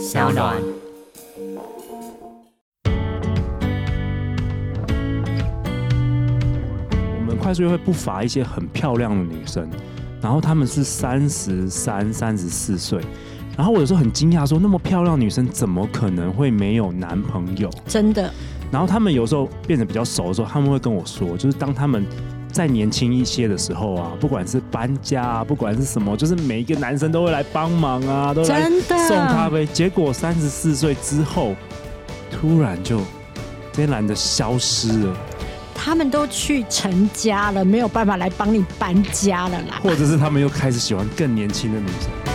小暖。我们快速约会不乏一些很漂亮的女生，然后她们是三十三、三十四岁，然后我有时候很惊讶，说那么漂亮的女生怎么可能会没有男朋友？真的，然后她们有时候变得比较熟的时候，他们会跟我说，就是当他们再年轻一些的时候啊，不管是搬家啊，不管是什么，就是每一个男生都会来帮忙啊，都来送咖啡。结果三十四岁之后，突然就这些男的消失了。他们都去成家了，没有办法来帮你搬家了啦。或者是他们又开始喜欢更年轻的女生。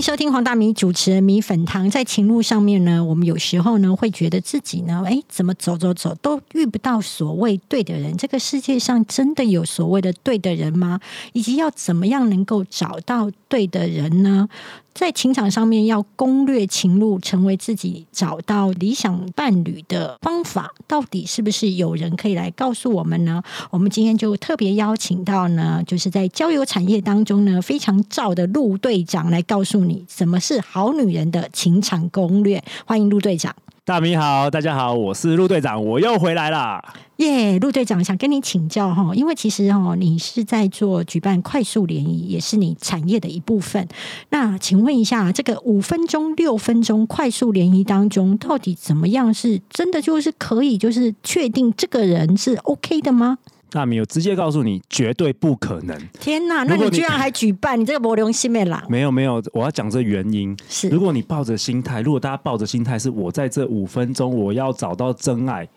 收听黄大米主持人米粉堂。在情路上面呢，我们有时候呢会觉得自己呢，哎，怎么走走走都遇不到所谓对的人。这个世界上真的有所谓的对的人吗？以及要怎么样能够找到对的人呢？在情场上面要攻略情路，成为自己找到理想伴侣的方法，到底是不是有人可以来告诉我们呢？我们今天就特别邀请到呢，就是在交友产业当中呢非常照的陆队长来告诉你什么是好女人的情场攻略。欢迎陆队长。大明好，大家好，我是陆队长，我又回来啦。耶，陆队长想跟你请教哈，因为其实哦，你是在做举办快速联谊，也是你产业的一部分。那请问一下，这个五分钟、六分钟快速联谊当中，到底怎么样是真的就是可以就是确定这个人是 OK 的吗？大米，我直接告诉你，绝对不可能。天哪，那你你居然还举办，你这个魔流性妹啦，没有没有，我要讲这原因。是如果你抱着心态，如果大家抱着心态是我在这五分钟我要找到真爱，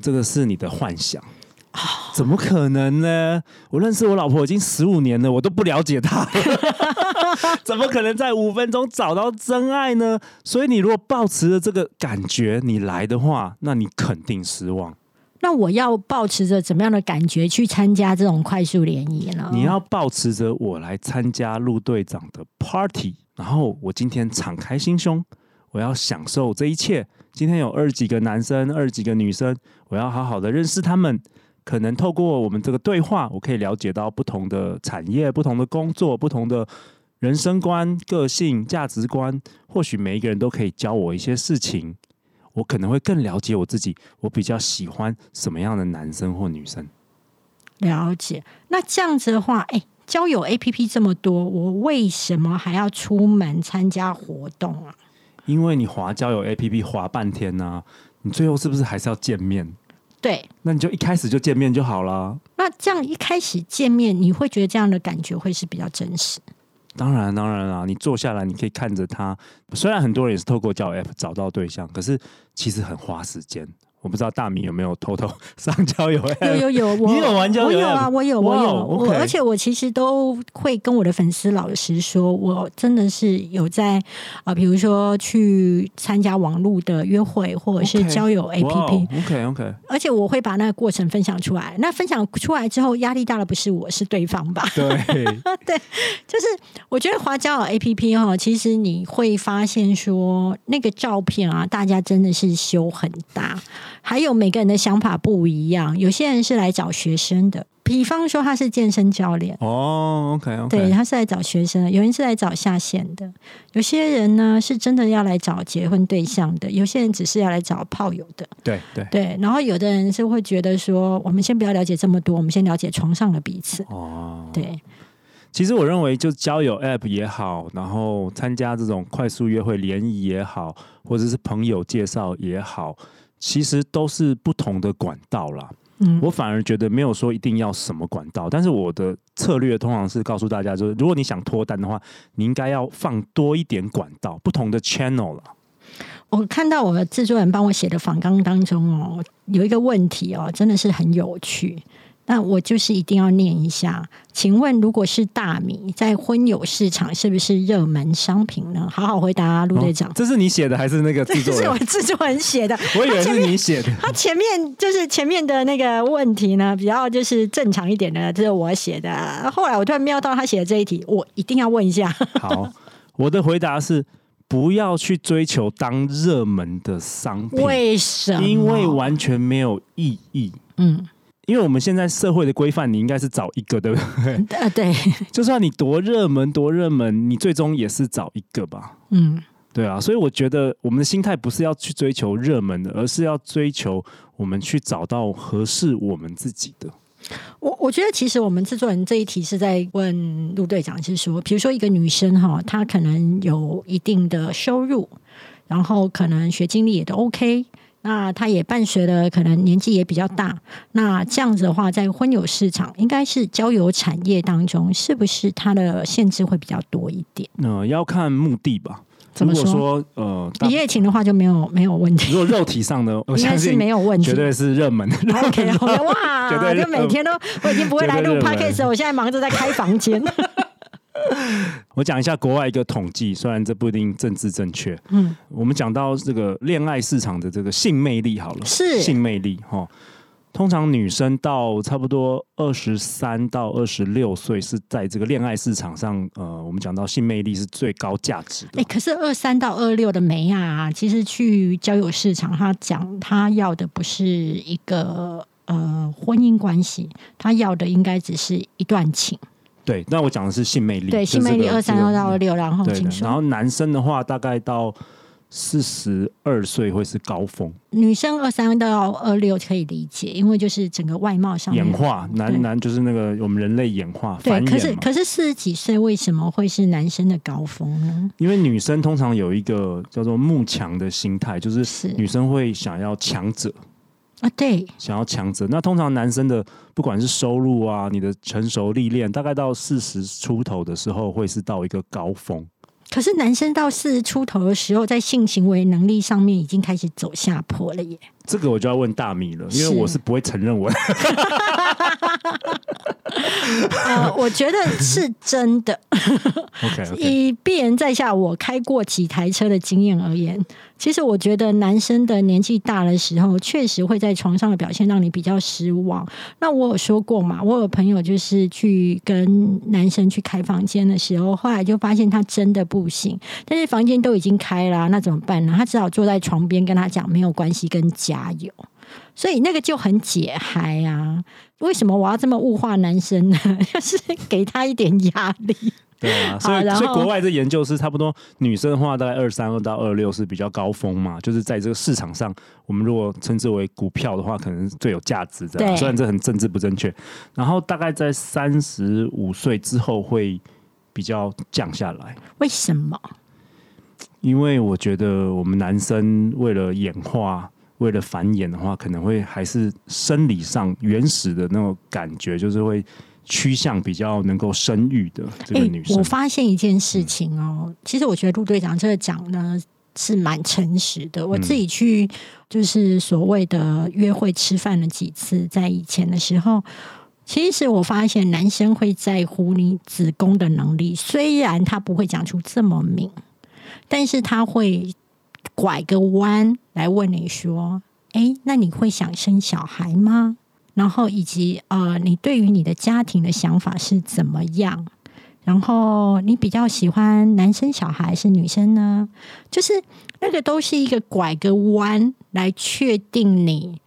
这个是你的幻想。怎么可能呢？我认识我老婆已经十五年了，我都不了解她，怎么可能在五分钟找到真爱呢？所以你如果抱持着这个感觉你来的话，那你肯定失望。那我要保持着怎么样的感觉去参加这种快速联谊呢？你要抱持着我来参加陆队长的 party，然后我今天敞开心胸，我要享受这一切。今天有二十几个男生，二十几个女生，我要好好的认识他们。可能透过我们这个对话，我可以了解到不同的产业、不同的工作、不同的人生观、个性、价值观。或许每一个人都可以教我一些事情，我可能会更了解我自己。我比较喜欢什么样的男生或女生？了解。那这样子的话，哎，交友 A P P 这么多，我为什么还要出门参加活动啊？因为你滑交友 A P P 滑半天呢、你最后是不是还是要见面？对，那你就一开始就见面就好了。那这样一开始见面，你会觉得这样的感觉会是比较真实？当然，当然啦，你坐下来，你可以看着他。虽然很多人也是透过交友 App 找到对象，可是其实很花时间。我不知道大米有没有偷偷 上交友？有有有，我你有玩交友我有啊？我有，我哇有，，OK 我而且我其实都会跟我的粉丝老实说，我真的是有在啊、比如说去参加网络的约会，或者是交友 A P P，OK OK，而且我会把那个过程分享出来。那分享出来之后，压力大的不是我，是对方吧？对 对，就是我觉得华交友 A P P 哈，其实你会发现说那个照片啊，大家真的是修很大，还有每个人的想法不一样。有些人是来找学生的，比方说他是健身教练。哦，OK OK，对，他是来找学生的，有人是来找下线的，有些人呢是真的要来找结婚对象的，有些人只是要来找炮友的。对对对，然后有的人是会觉得说，我们先不要了解这么多，我们先了解床上的彼此。哦，对，其实我认为，就交友 App 也好，然后参加这种快速约会联谊也好，或者是朋友介绍也好，其实都是不同的管道啦。嗯，我反而觉得没有说一定要什么管道，但是我的策略通常是告诉大家，就是如果你想脱单的话，你应该要放多一点管道，不同的 channel 啦。我看到我的制作人帮我写的访纲当中哦，有一个问题哦，真的是很有趣。那我就是一定要念一下，请问如果是大米在婚友市场是不是热门商品呢？好好回答，陆队长哦。这是你写的还是那个这制作 是我人？制作人写的，我以为是你写的。他前面就是前面的那个问题呢，比较就是正常一点的，这是我写的。后来我突然瞄到他写的这一题，我一定要问一下。好，我的回答是不要去追求当热门的商品，为什么？因为完全没有意义。嗯，因为我们现在社会的规范，你应该是找一个，对不对？呃，对，就算你多热门多热门，你最终也是找一个吧。嗯，对啊，所以我觉得我们的心态不是要去追求热门的，而是要追求我们去找到合适我们自己的。我我觉得其实我们制作人这一题是在问陆队长，是说，比如说一个女生哈，她可能有一定的收入，然后可能学经历也都 OK。那他也伴随了可能年纪也比较大，那这样子的话，在婚友市场，应该是交友产业当中，是不是它的限制会比较多一点？那、要看目的吧。怎么如果说说呃，一夜情的话就没有没有问题，如果肉体上的，我应该是相信没有问题绝。对是热门。OK OK，哇，就每天都我已经不会来录 Podcast，了我现在忙着在开房间。我讲一下国外一个统计，虽然这不一定政治正确。嗯，我们讲到这个恋爱市场的这个性魅力好了，是性魅力哈。通常女生到差不多二十三到二十六岁，是在这个恋爱市场上，呃，我们讲到性魅力是最高价值的哎、。可是二三到二六的梅亚啊，其实去交友市场，他讲他要的不是一个呃婚姻关系，他要的应该只是一段情。对，那我讲的是性魅力，对，性魅力二三二到二六，然后。然后男生的话，大概到四十二岁会是高峰，女生二三到二六可以理解，因为就是整个外貌上演化男男就是那个我们人类演化对，可繁衍嘛。是可是四十几岁为什么会是男生的高峰呢？因为女生通常有一个叫做慕强的心态，就是是女生会想要强者，啊，对，想要强者。那通常男生的不管是收入啊，你的成熟历练，大概到四十出头的时候，会是到一个高峰。可是男生到四十出头的时候，在性行为能力上面已经开始走下坡了耶。这个我就要问大米了，因为我是不会承认我。呃，我觉得是真的。OK 以鄙人在下我开过几台车的经验而言，其实我觉得男生的年纪大的时候，确实会在床上的表现让你比较失望。那我有说过嘛，我有朋友就是去跟男生去开房间的时候，后来就发现他真的不行，但是房间都已经开了啊、那怎么办呢？他只好坐在床边跟他讲没有关系，跟加油。所以那个就很解嗨啊！为什么我要这么物化男生呢？就是给他一点压力。对啊，所以所以国外这研究是差不多，女生的话大概二三二到二六是比较高峰嘛，就是在这个市场上，我们如果称之为股票的话，可能是最有价值的。对虽然这很政治不正确，然后大概在三十五岁之后会比较降下来。为什么？因为我觉得我们男生为了演化、为了繁衍的话，可能会还是生理上原始的那种感觉，就是会趋向比较能够生育的这个女生。我发现一件事情哦，其实我觉得陆队长这个讲呢是蛮诚实的。我自己去就是所谓的约会吃饭了几次，在以前的时候。其实我发现男生会在乎你子宫的能力，虽然他不会讲出这么明，但是他会拐个弯来问你说：“哎，那你会想生小孩吗？”然后以及呃，你对于你的家庭的想法是怎么样？然后你比较喜欢男生小孩还是女生呢？就是那个都是一个拐个弯来确定你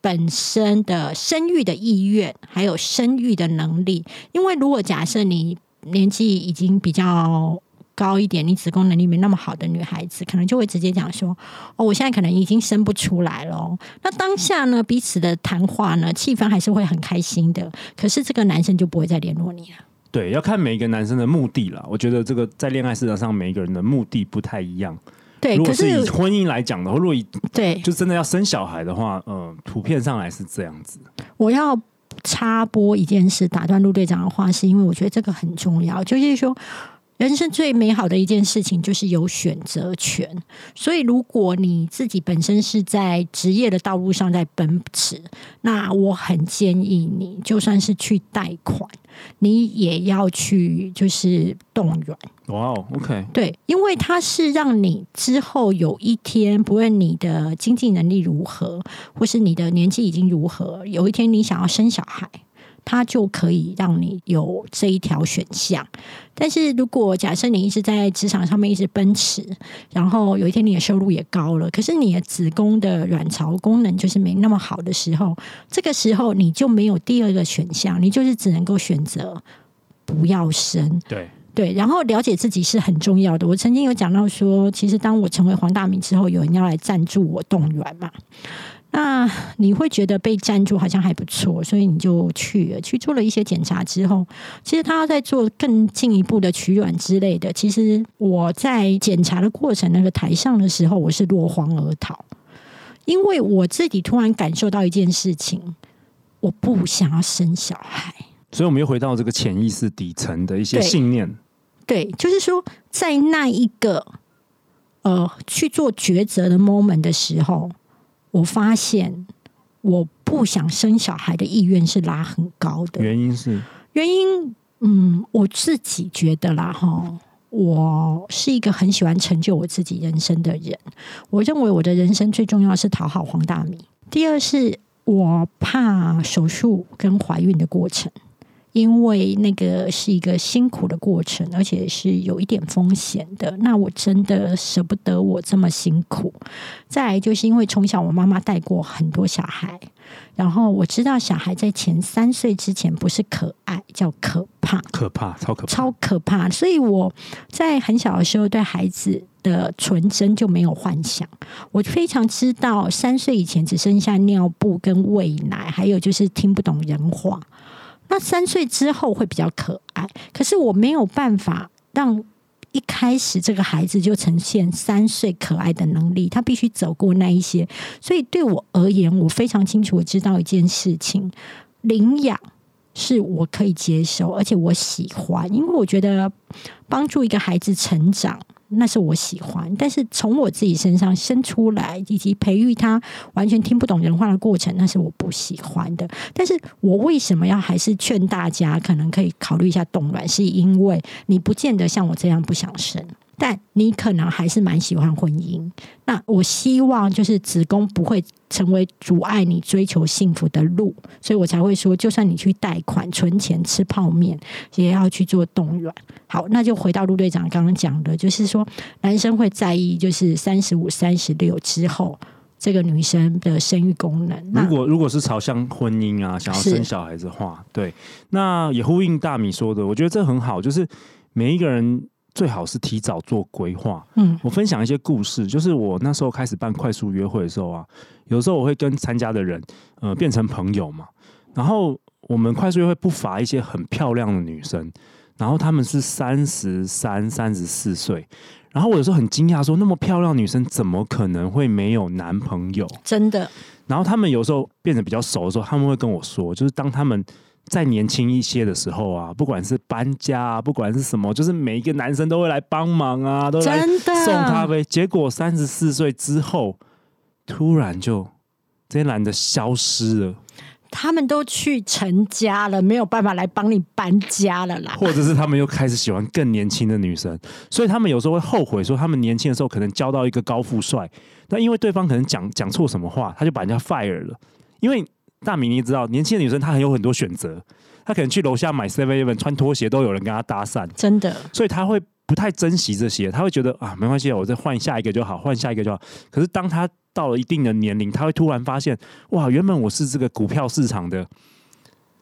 本身的生育的意愿，还有生育的能力。因为如果假设你年纪已经比较高一点，你子宫能力没那么好的女孩子，可能就会直接讲说：“哦，我现在可能已经生不出来了哦。”那当下呢，彼此的谈话呢，气氛还是会很开心的。可是这个男生就不会再联络你了。对，要看每一个男生的目的啦。我觉得这个在恋爱市场上，每一个人的目的不太一样。对，如果可是是以婚姻来讲的话，如果以对，就真的要生小孩的话，呃，图片上来是这样子。我要插播一件事，打断陆队长的话，是因为我觉得这个很重要，就是说。人生最美好的一件事情就是有选择权，所以如果你自己本身是在职业的道路上在奔驰，那我很建议你，就算是去贷款，你也要去就是动员，哇哦，OK，对，因为它是让你之后有一天，不论你的经济能力如何，或是你的年纪已经如何，有一天你想要生小孩，它就可以让你有这一条选项。但是如果假设你一直在职场上面一直奔驰，然后有一天你的收入也高了，可是你的子宫的卵巢功能就是没那么好的时候，这个时候你就没有第二个选项，你就是只能够选择不要生。对，对，然后了解自己是很重要的。我曾经有讲到说，其实当我成为黄大明之后，有人要来赞助我冻卵嘛，那你会觉得被赞助好像还不错，所以你就去了，去做了一些检查之后，其实他要在做更进一步的取卵之类的。其实我在检查的过程那个台上的时候，我是落荒而逃，因为我自己突然感受到一件事情，我不想要生小孩。所以我们又回到这个潜意识底层的一些信念。对，就是说，在那一个呃去做抉择的 moment 的时候，我发现我不想生小孩的意愿是拉很高的。原因是原因，嗯，我自己觉得啦，哈，我是一个很喜欢成就我自己人生的人。我认为我的人生最重要是讨好黄大米，第二是我怕手术跟怀孕的过程。因为那个是一个辛苦的过程，而且是有一点风险的。那我真的舍不得我这么辛苦。再来就是因为从小我妈妈带过很多小孩，然后我知道小孩在前三岁之前不是可爱，叫可怕，可怕，超可怕。超可怕。所以我在很小的时候对孩子的纯真就没有幻想。我非常知道三岁以前只剩下尿布跟喂奶，还有就是听不懂人话。那三岁之后会比较可爱，可是我没有办法让一开始这个孩子就呈现三岁可爱的能力，他必须走过那一些。所以对我而言，我非常清楚，我知道一件事情：领养是我可以接受，而且我喜欢，因为我觉得帮助一个孩子成长。那是我喜欢，但是从我自己身上生出来，以及培育他完全听不懂人话的过程，那是我不喜欢的。但是我为什么要还是劝大家可能可以考虑一下冻卵？是因为你不见得像我这样不想生，但你可能还是蛮喜欢婚姻。那我希望就是子宫不会成为阻碍你追求幸福的路，所以我才会说，就算你去贷款、存钱、吃泡面，也要去做冻卵。好，那就回到陆队长刚刚讲的，就是说男生会在意，就是三十五、三十六之后，这个女生的生育功能。如果如果是朝向婚姻啊，想要生小孩子的话，对，那也呼应大米说的，我觉得这很好，就是每一个人最好是提早做规划。嗯我分享一些故事，就是我那时候开始办快速约会的时候啊，有时候我会跟参加的人呃变成朋友嘛，然后我们快速约会不乏一些很漂亮的女生，然后她们是三十三、三十四岁，然后我有时候很惊讶，说那么漂亮女生怎么可能会没有男朋友？真的然后他们有时候变得比较熟的时候，他们会跟我说，就是当他们再年轻一些的时候啊，不管是搬家啊，不管是什么，就是每一个男生都会来帮忙啊，都来送咖啡。结果三十四岁之后，突然就这些男的消失了，他们都去成家了，没有办法来帮你搬家了啦。或者是他们又开始喜欢更年轻的女生，所以他们有时候会后悔说，他们年轻的时候可能交到一个高富帅，但因为对方可能讲讲错什么话，他就把人家 fire 了。因为大明你知道，年轻的女生她很有很多选择，她可能去楼下买 Seven Eleven 穿拖鞋都有人跟她搭讪，真的，所以她会不太珍惜这些，她会觉得啊没关系，我再换下一个就好，换下一个就好。可是当她到了一定的年龄，她会突然发现，哇，原本我是这个股票市场的，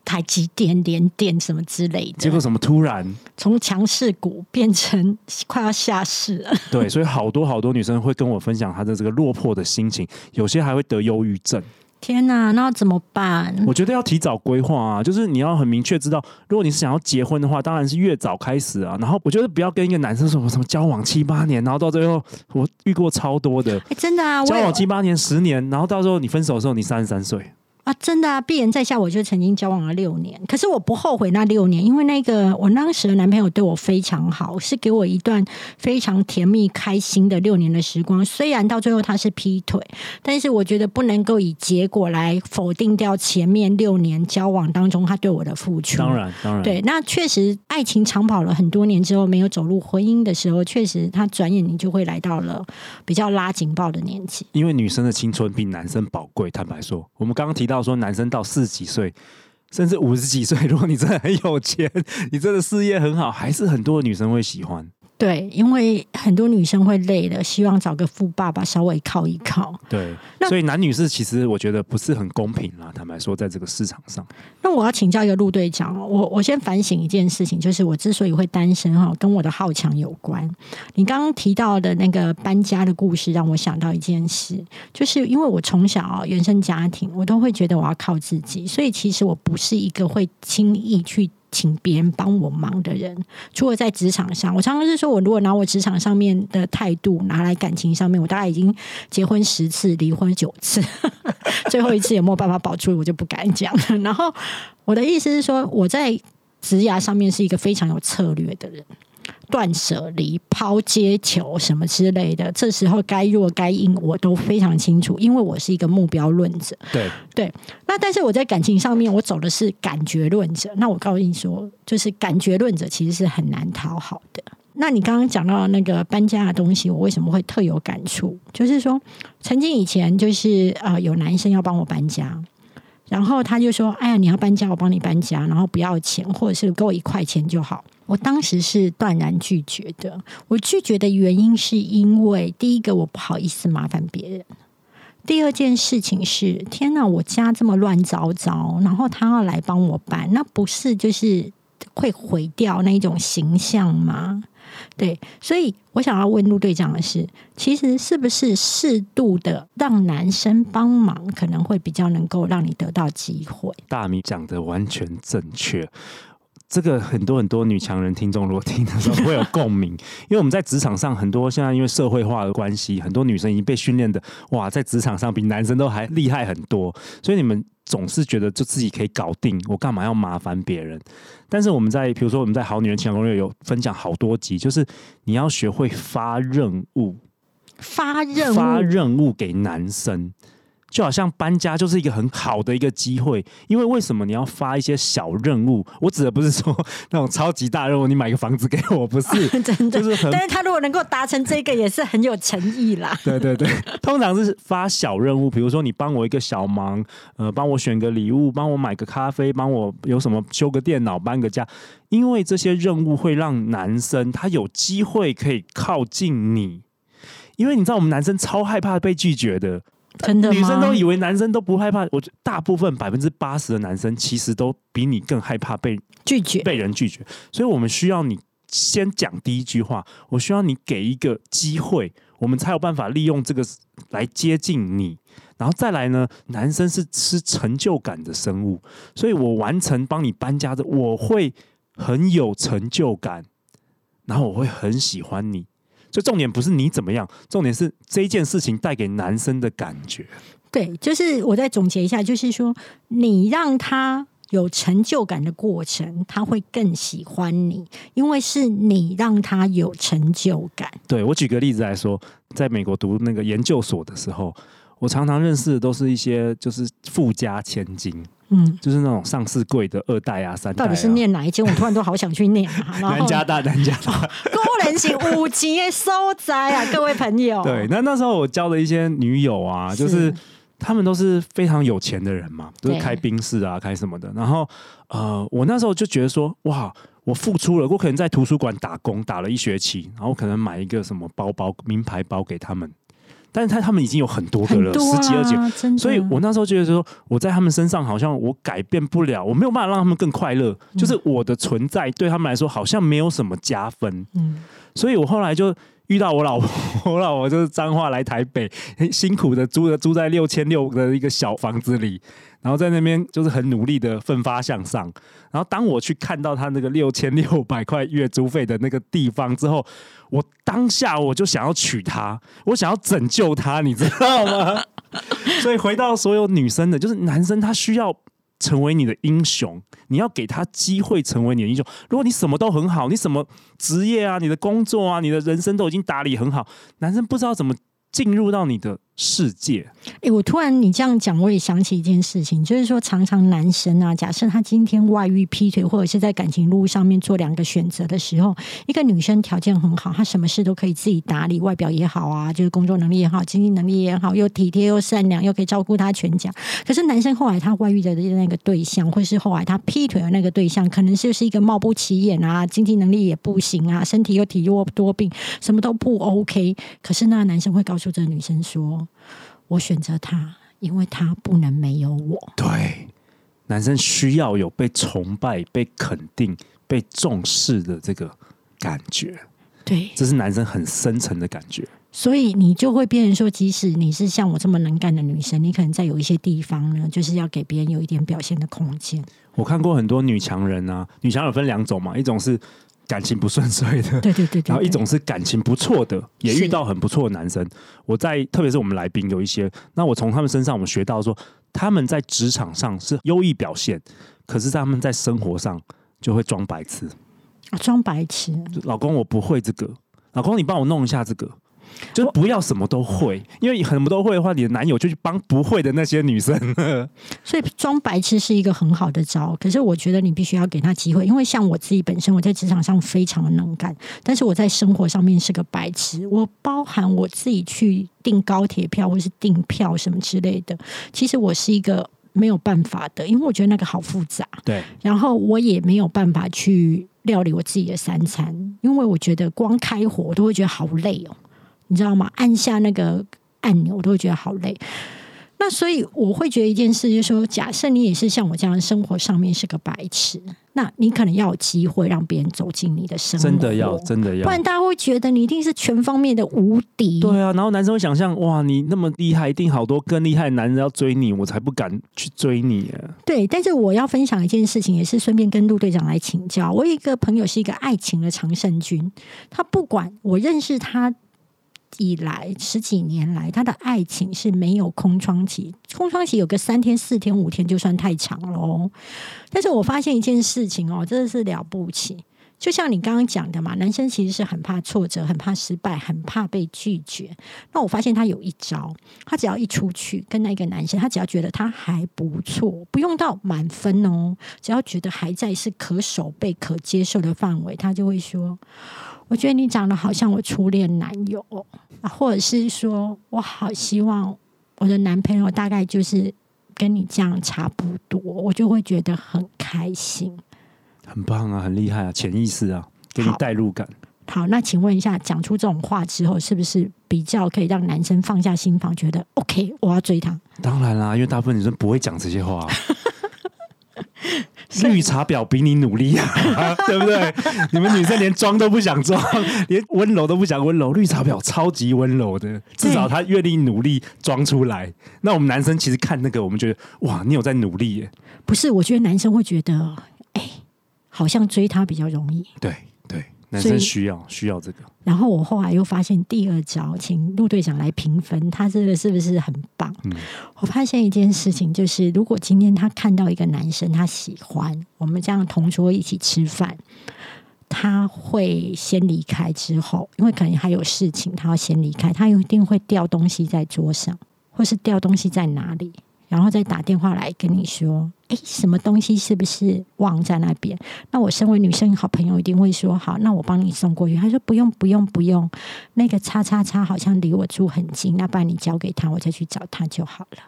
台积电、联电什么之类的，结果怎么突然从强势股变成快要下市了。对，所以好多好多女生会跟我分享她的这个落魄的心情，有些还会得忧郁症。天哪，那要怎么办？我觉得要提早规划啊，就是你要很明确知道，如果你是想要结婚的话，当然是越早开始啊。然后我觉得不要跟一个男生说我什么交往七八年，然后到最后我遇过超多的哎、真的啊，交往七八年、十年，然后到时候你分手的时候你三十三岁，啊，真的啊，闭眼在下，我就曾经交往了六年，可是我不后悔那六年，因为那个我当时的男朋友对我非常好，是给我一段非常甜蜜开心的六年的时光。虽然到最后他是劈腿，但是我觉得不能够以结果来否定掉前面六年交往当中他对我的付出。当然当然，对，那确实，爱情长跑了很多年之后，没有走入婚姻的时候，确实，他转眼你就会来到了比较拉警报的年纪。因为女生的青春比男生宝贵。坦白说，我们刚刚提到到说男生到四十几岁甚至五十几岁，如果你真的很有钱，你真的事业很好，还是很多女生会喜欢。对，因为很多女生会累的，希望找个富爸爸稍微靠一靠。对，所以男女士其实我觉得不是很公平啦。坦白说，在这个市场上，那我要请教一个陆队长哦，我我先反省一件事情，就是我之所以会单身哈，跟我的好强有关。你刚刚提到的那个搬家的故事，让我想到一件事，就是因为我从小啊原生家庭，我都会觉得我要靠自己，所以其实我不是一个会轻易去。请别人帮我忙的人，除了在职场上，我常常是说，我如果拿我职场上面的态度拿来感情上面，我大概已经结婚十次，离婚九次，最后一次也没有办法保住，我就不敢讲。然后我的意思是说，我在职涯上面是一个非常有策略的人。断舍离、抛接球什么之类的，这时候该弱该硬我都非常清楚，因为我是一个目标论者。对对，那但是我在感情上面，我走的是感觉论者。那我告诉你说，就是感觉论者其实是很难讨好的。那你刚刚讲到那个搬家的东西，我为什么会特有感触？就是说，曾经以前就是啊，有男生要帮我搬家。然后他就说：“哎呀，你要搬家，我帮你搬家，然后不要钱，或者是给我一块钱就好。”我当时是断然拒绝的。我拒绝的原因是因为，第一个我不好意思麻烦别人；第二件事情是，天哪，我家这么乱糟糟，然后他要来帮我办，那不是就是会毁掉那一种形象吗？对，所以我想要问陆队长的是，其实是不是适度的让男生帮忙，可能会比较能够让你得到机会？大米讲的完全正确。这个很多很多女强人听众如果听的时候会有共鸣，因为我们在职场上很多现在因为社会化的关系，很多女生已经被训练的哇，在职场上比男生都还厉害很多，所以你们总是觉得就自己可以搞定，我干嘛要麻烦别人？但是我们在比如说我们在好女人情感攻略有分享好多集，就是你要学会发任务，发任务，发任务给男生。就好像搬家就是一个很好的一个机会，因为为什么你要发一些小任务？我指的不是说那种超级大任务，你买个房子给我，不是，真的，但是他如果能够达成这个，也是很有诚意啦。对对对，通常是发小任务，比如说你帮我一个小忙，呃，帮我选个礼物，帮我买个咖啡，帮我有什么修个电脑，搬个家，因为这些任务会让男生他有机会可以靠近你，因为你知道我们男生超害怕被拒绝的。真的女生都以为男生都不害怕，我觉得大部分百分之八十的男生其实都比你更害怕被拒绝、被人拒绝。所以我们需要你先讲第一句话，我需要你给一个机会，我们才有办法利用这个来接近你。然后再来呢，男生是吃成就感的生物，所以我完成帮你搬家的，我会很有成就感，然后我会很喜欢你。就重点不是你怎么样，重点是这件事情带给男生的感觉。对，就是我再总结一下，就是说你让他有成就感的过程，他会更喜欢你，因为是你让他有成就感。对我举个例子来说，在美国读那个研究所的时候，我常常认识的都是一些就是富家千金。嗯，就是那种上市贵的二代啊、三代，到底是念哪一间？我突然都好想去念啊！南加大，南加大，高人型五级收宅啊，各位朋友。对，那那时候我交的一些女友啊，就是他们都是非常有钱的人嘛，都是开宾士啊、开什么的。然后呃，我那时候就觉得说，哇，我付出了，我可能在图书馆打工打了一学期，然后可能买一个什么包包、名牌包给他们。但是他他们已经有很多个了，十几二十，所以我那时候觉得说，我在他们身上好像我改变不了，我没有办法让他们更快乐，就是我的存在对他们来说好像没有什么加分。嗯，所以我后来就遇到我老婆，我老婆就是脏话来台北，辛苦的租的租在六千六的一个小房子里。然后在那边就是很努力的奋发向上。然后当我去看到他那个六千六百块月租费的那个地方之后，我当下我就想要娶她，我想要拯救她，你知道吗？所以回到所有女生的，就是男生他需要成为你的英雄，你要给他机会成为你的英雄。如果你什么都很好，你什么职业啊、你的工作啊、你的人生都已经打理很好，男生不知道怎么进入到你的世界。哎，我突然你这样讲，我也想起一件事情，就是说，常常男生啊，假设他今天外遇、劈腿，或者是在感情路上面做两个选择的时候，一个女生条件很好，她什么事都可以自己打理，外表也好啊，就是工作能力也好，经济能力也好，又体贴又善良，又可以照顾他全家。可是男生后来他外遇的那个对象，或是后来他劈腿的那个对象，可能就是一个貌不起眼啊，经济能力也不行啊，身体又体弱多病，什么都不 OK。可是那个男生会告诉这个女生说。我选择他，因为他不能没有我。对，男生需要有被崇拜、被肯定、被重视的这个感觉。对，这是男生很深层的感觉。所以你就会变成说，即使你是像我这么能干的女生，你可能在有一些地方呢，就是要给别人有一点表现的空间。我看过很多女强人啊，女强人分两种嘛，一种是。感情不顺遂的，对对对，然后一种是感情不错的，也遇到很不错的男生。我在特别是我们来宾有一些，那我从他们身上我们学到说，他们在职场上是优异表现，可是他们在生活上就会装白痴，啊装白痴。老公，我不会这个，老公，你帮我弄一下这个。就不要什么都会，因为什么都会的话，你的男友就去帮不会的那些女生。所 以装白痴是一个很好的招，可是我觉得你必须要给他机会，因为像我自己本身，我在职场上非常的能干，但是我在生活上面是个白痴。我包含我自己去订高铁票或是订票什么之类的，其实我是一个没有办法的，因为我觉得那个好复杂。对，然后我也没有办法去料理我自己的三餐，因为我觉得光开火我都会觉得好累哦。你知道吗？按下那个按钮，我都会觉得好累。那所以我会觉得一件事，就是说，假设你也是像我这样，生活上面是个白痴，那你可能要有机会让别人走进你的生活，真的要，真的要，不然大家会觉得你一定是全方面的无敌。对啊，然后男生会想象，哇，你那么厉害，一定好多更厉害的男人要追你，我才不敢去追你。对，但是我要分享一件事情，也是顺便跟陆队长来请教。我有一个朋友是一个爱情的常胜军，他不管我认识他。以来十几年来，他的爱情是没有空窗期，空窗期有个三天、四天、五天就算太长喽。但是我发现一件事情哦，真的是了不起。就像你刚刚讲的嘛，男生其实是很怕挫折、很怕失败、很怕被拒绝。那我发现他有一招，他只要一出去跟那个男生，他只要觉得他还不错，不用到满分哦，只要觉得还在是可守备、可接受的范围，他就会说。我觉得你长得好像我初恋男友，或者是说我好希望我的男朋友大概就是跟你这样差不多，我就会觉得很开心。很棒啊，很厉害啊，潜意识啊，给你代入感。好，那请问一下，讲出这种话之后，是不是比较可以让男生放下心房，觉得 OK，我要追他？当然啦，因为大部分女生不会讲这些话。绿茶婊比你努力啊，对不对？你们女生连装都不想装，连温柔都不想温柔。绿茶婊超级温柔的，至少她愿意努力装出来。那我们男生其实看那个，我们觉得哇，你有在努力耶。不是，我觉得男生会觉得，哎，好像追她比较容易。对。男生需要需要这个，然后我后来又发现第二招，请陆队长来评分，他这个是不是很棒？嗯，我发现一件事情，就是如果今天他看到一个男生，他喜欢我们这样同桌一起吃饭，他会先离开，之后因为可能还有事情，他要先离开，他一定会掉东西在桌上，或是掉东西在哪里。然后再打电话来跟你说，哎，什么东西是不是忘在那边？那我身为女生好朋友一定会说，好，那我帮你送过去。他说不用不用不用，那个叉叉叉好像离我住很近，那不然你交给他，我再去找他就好了。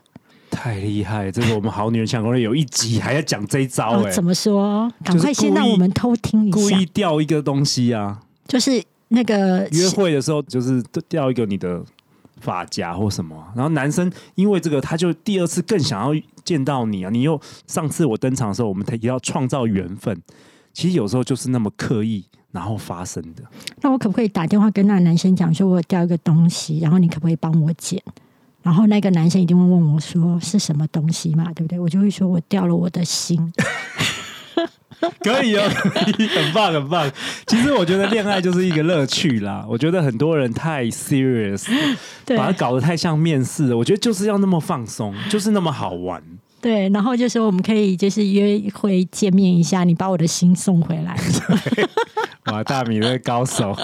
太厉害，这个我们好女人想攻略有一集还要讲这一招，哎，怎么说？赶快先让我们偷听一下，故意掉一个东西啊，就是那个约会的时候，就是掉一个你的。发夹或什么，然后男生因为这个，他就第二次更想要见到你啊！你又上次我登场的时候，我们也要创造缘分。其实有时候就是那么刻意，然后发生的。那我可不可以打电话跟那个男生讲，说我掉一个东西，然后你可不可以帮我捡？然后那个男生一定会问我说是什么东西嘛，对不对？我就会说我掉了我的心。可以哦，很棒很棒。其实我觉得恋爱就是一个乐趣啦。我觉得很多人太 serious，把它搞得太像面试。我觉得就是要那么放松，就是那么好玩。对，然后就说我们可以就是约会见面一下，你把我的心送回来。哇，大米的高手，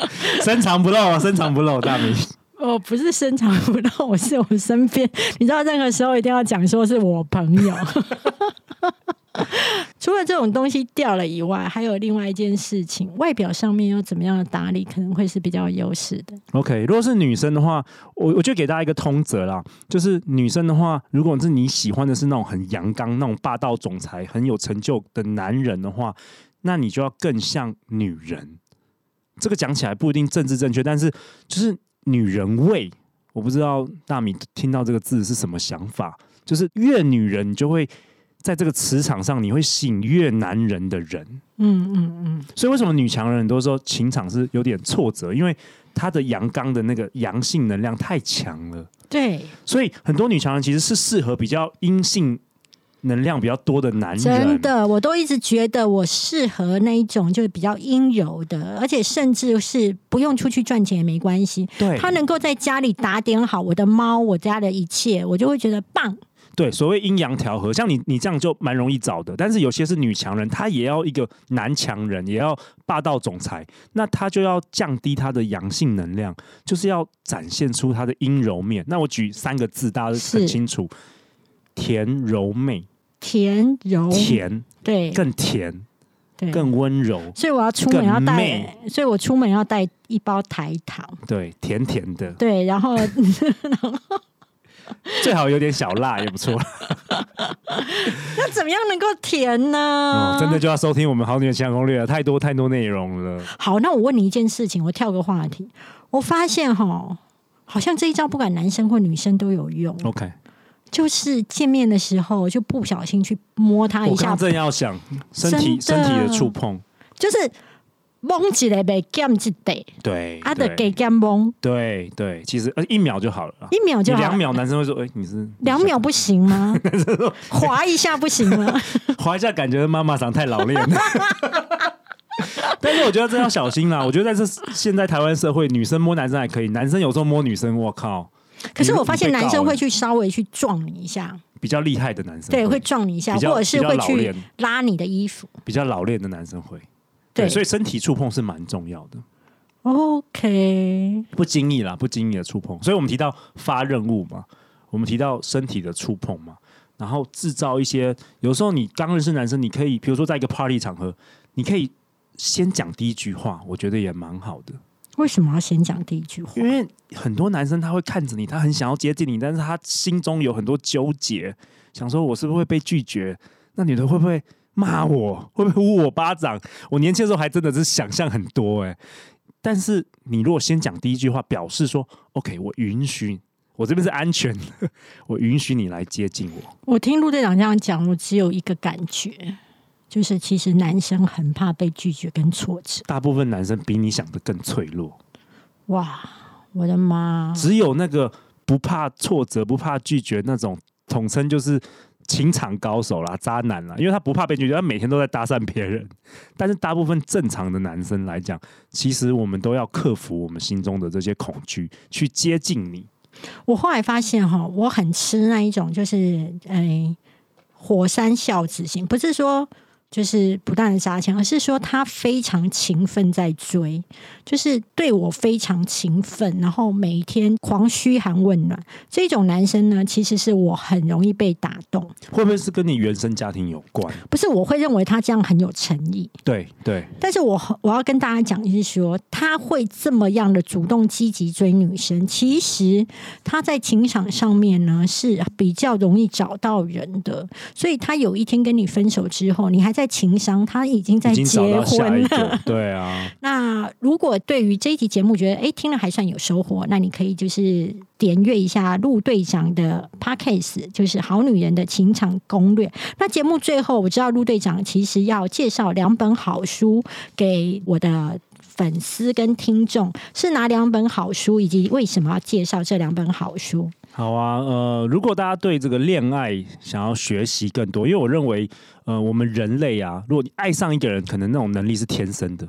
深藏不露，深藏不露，大米。我不是深藏不露，我是我身边，你知道，任何时候一定要讲说是我朋友。除了这种东西掉了以外，还有另外一件事情，外表上面要怎么样的打理，可能会是比较有优势的。OK，如果是女生的话，我我就给大家一个通则啦，就是女生的话，如果是你喜欢的是那种很阳刚、那种霸道总裁、很有成就的男人的话，那你就要更像女人。这个讲起来不一定政治正确，但是就是女人味。我不知道大米听到这个字是什么想法，就是越女人，你就会在这个磁场上，你会吸引越男人的人。嗯嗯嗯，所以为什么女强人很多时候情场是有点挫折？因为她的阳刚的那个阳性能量太强了，对，所以很多女强人其实是适合比较阴性能量比较多的男人。真的，我都一直觉得我适合那一种就是比较阴柔的，而且甚至是不用出去赚钱也没关系，对，他能够在家里打点好我的猫，我家的一切，我就会觉得棒。对所谓阴阳调和，像你你这样就蛮容易找的。但是有些是女强人，她也要一个男强人，也要霸道总裁，那她就要降低她的阳性能量，就是要展现出她的阴柔面。那我举三个字，大家都很清楚：甜柔媚，甜柔，甜对更甜，对，更温柔。所以我要出门要带所以我出门要带一包台糖，对，甜甜的，对，然后 最好有点小辣也不错。那怎么样能够甜呢？哦，真的就要收听我们《好女人情感攻略》了，太多太多内容了。好，那我问你一件事情，我跳个话题，我发现哈，好像这一招不管男生或女生都有用，OK，就是见面的时候就不小心去摸他一下我正要想身体身体的触碰，就是蒙起来被 gam 一得，对，啊的给对对对，其实呃一秒就好了。一秒就好，两秒，男生会说：“哎，你是两秒不行吗？滑 一下不行吗？滑一下，感觉妈妈长太老练了。”但是我觉得这要小心啦。我觉得在这现在台湾社会，女生摸男生还可以，男生有时候摸女生，我靠，可是我发现男生会去稍微去撞你一下，比较厉害的男生对，会撞你一下，或者是会去拉你的衣服。比较老练的男生会。对，所以身体触碰是蛮重要的。OK，不经意啦，不经意的触碰。所以我们提到发任务嘛，我们提到身体的触碰嘛，然后制造一些。有时候你刚认识男生，你可以比如说在一个 party 场合，你可以先讲第一句话，我觉得也蛮好的。为什么要先讲第一句话？因为很多男生他会看着你，他很想要接近你，但是他心中有很多纠结，想说我是不是会被拒绝？那女的会不会骂我？会不会呼我巴掌？我年轻的时候还真的是想象很多哎、但是你如果先讲第一句话，表示说 OK，我允许，我这边是安全的，我允许你来接近我。我听陆队长这样讲，我只有一个感觉，就是其实男生很怕被拒绝跟挫折。大部分男生比你想的更脆弱，哇，我的妈！只有那个不怕挫折、不怕拒绝那种，统称就是情场高手啦、渣男啦，因为他不怕被拒绝，他每天都在搭讪别人。但是大部分正常的男生来讲，其实我们都要克服我们心中的这些恐惧，去接近你。我后来发现哈，我很吃那一种，就是哎，火山孝子型，不是说就是不断的砸钱，而是说他非常勤奋在追，就是对我非常勤奋，然后每天狂嘘寒问暖。这种男生呢，其实是我很容易被打动，会不会是跟你原生家庭有关？不是我会认为他这样很有诚意，对对，但是我我要跟大家讲，就是说他会这么样的主动积极追女生，其实他在情场上面呢是比较容易找到人的，所以他有一天跟你分手之后，你还在情商，他已经在结婚了。对啊，那如果对于这一集节目觉得哎听了还算有收获，那你可以就是点阅一下陆队长的 podcast，就是《好女人的情场攻略》。那节目最后，我知道陆队长其实要介绍两本好书给我的。粉丝跟听众是哪两本好书，以及为什么要介绍这两本好书？好啊，呃，如果大家对这个恋爱想要学习更多，因为我认为，呃，我们人类啊，如果你爱上一个人，可能那种能力是天生的，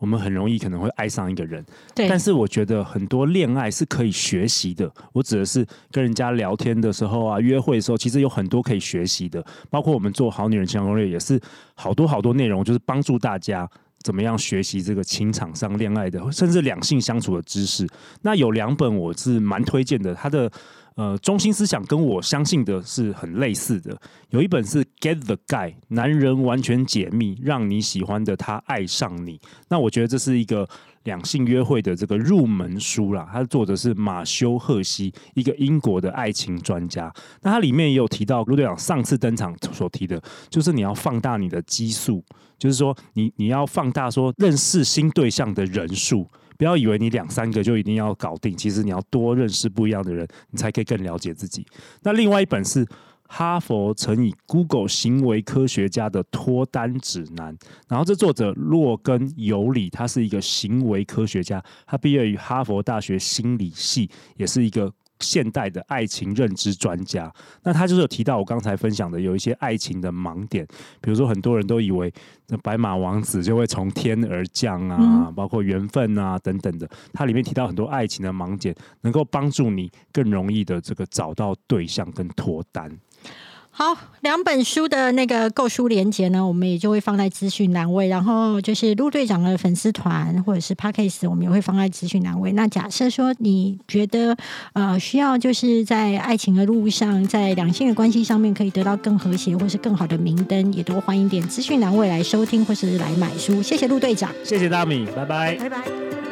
我们很容易可能会爱上一个人。对，但是我觉得很多恋爱是可以学习的。我指的是跟人家聊天的时候啊，约会的时候，其实有很多可以学习的。包括我们做好女人情感攻略，也是好多好多内容，就是帮助大家怎么样学习这个情场上恋爱的，甚至两性相处的知识。那有两本我是蛮推荐的，它的呃中心思想跟我相信的是很类似的。有一本是《Get the Guy》，男人完全解密，让你喜欢的他爱上你。那我觉得这是一个两性约会的这个入门书啦。它作者是马修赫西，一个英国的爱情专家。那它里面也有提到陆队长上次登场所提的，就是你要放大你的基数，就是说你你要放大说认识新对象的人数。不要以为你两三个就一定要搞定，其实你要多认识不一样的人，你才可以更了解自己。那另外一本是哈佛乘以 Google 行为科学家的脱单指南，然后这作者洛根尤里，他是一个行为科学家，他毕业于哈佛大学心理系，也是一个。现代的爱情认知专家，那他就是有提到我刚才分享的有一些爱情的盲点，比如说很多人都以为那白马王子就会从天而降啊，包括缘分啊等等的，它里面提到很多爱情的盲点，能够帮助你更容易的这个找到对象跟脱单。好，两本书的那个购书链接呢，我们也就会放在资讯栏位。然后就是陆队长的粉丝团或者是 p a c k a s e 我们也会放在资讯栏位。那假设说你觉得呃需要就是在爱情的路上，在两性的关系上面可以得到更和谐或是更好的明灯，也都欢迎点资讯栏位来收听或是来买书。谢谢陆队长，谢谢大米，拜拜，拜拜。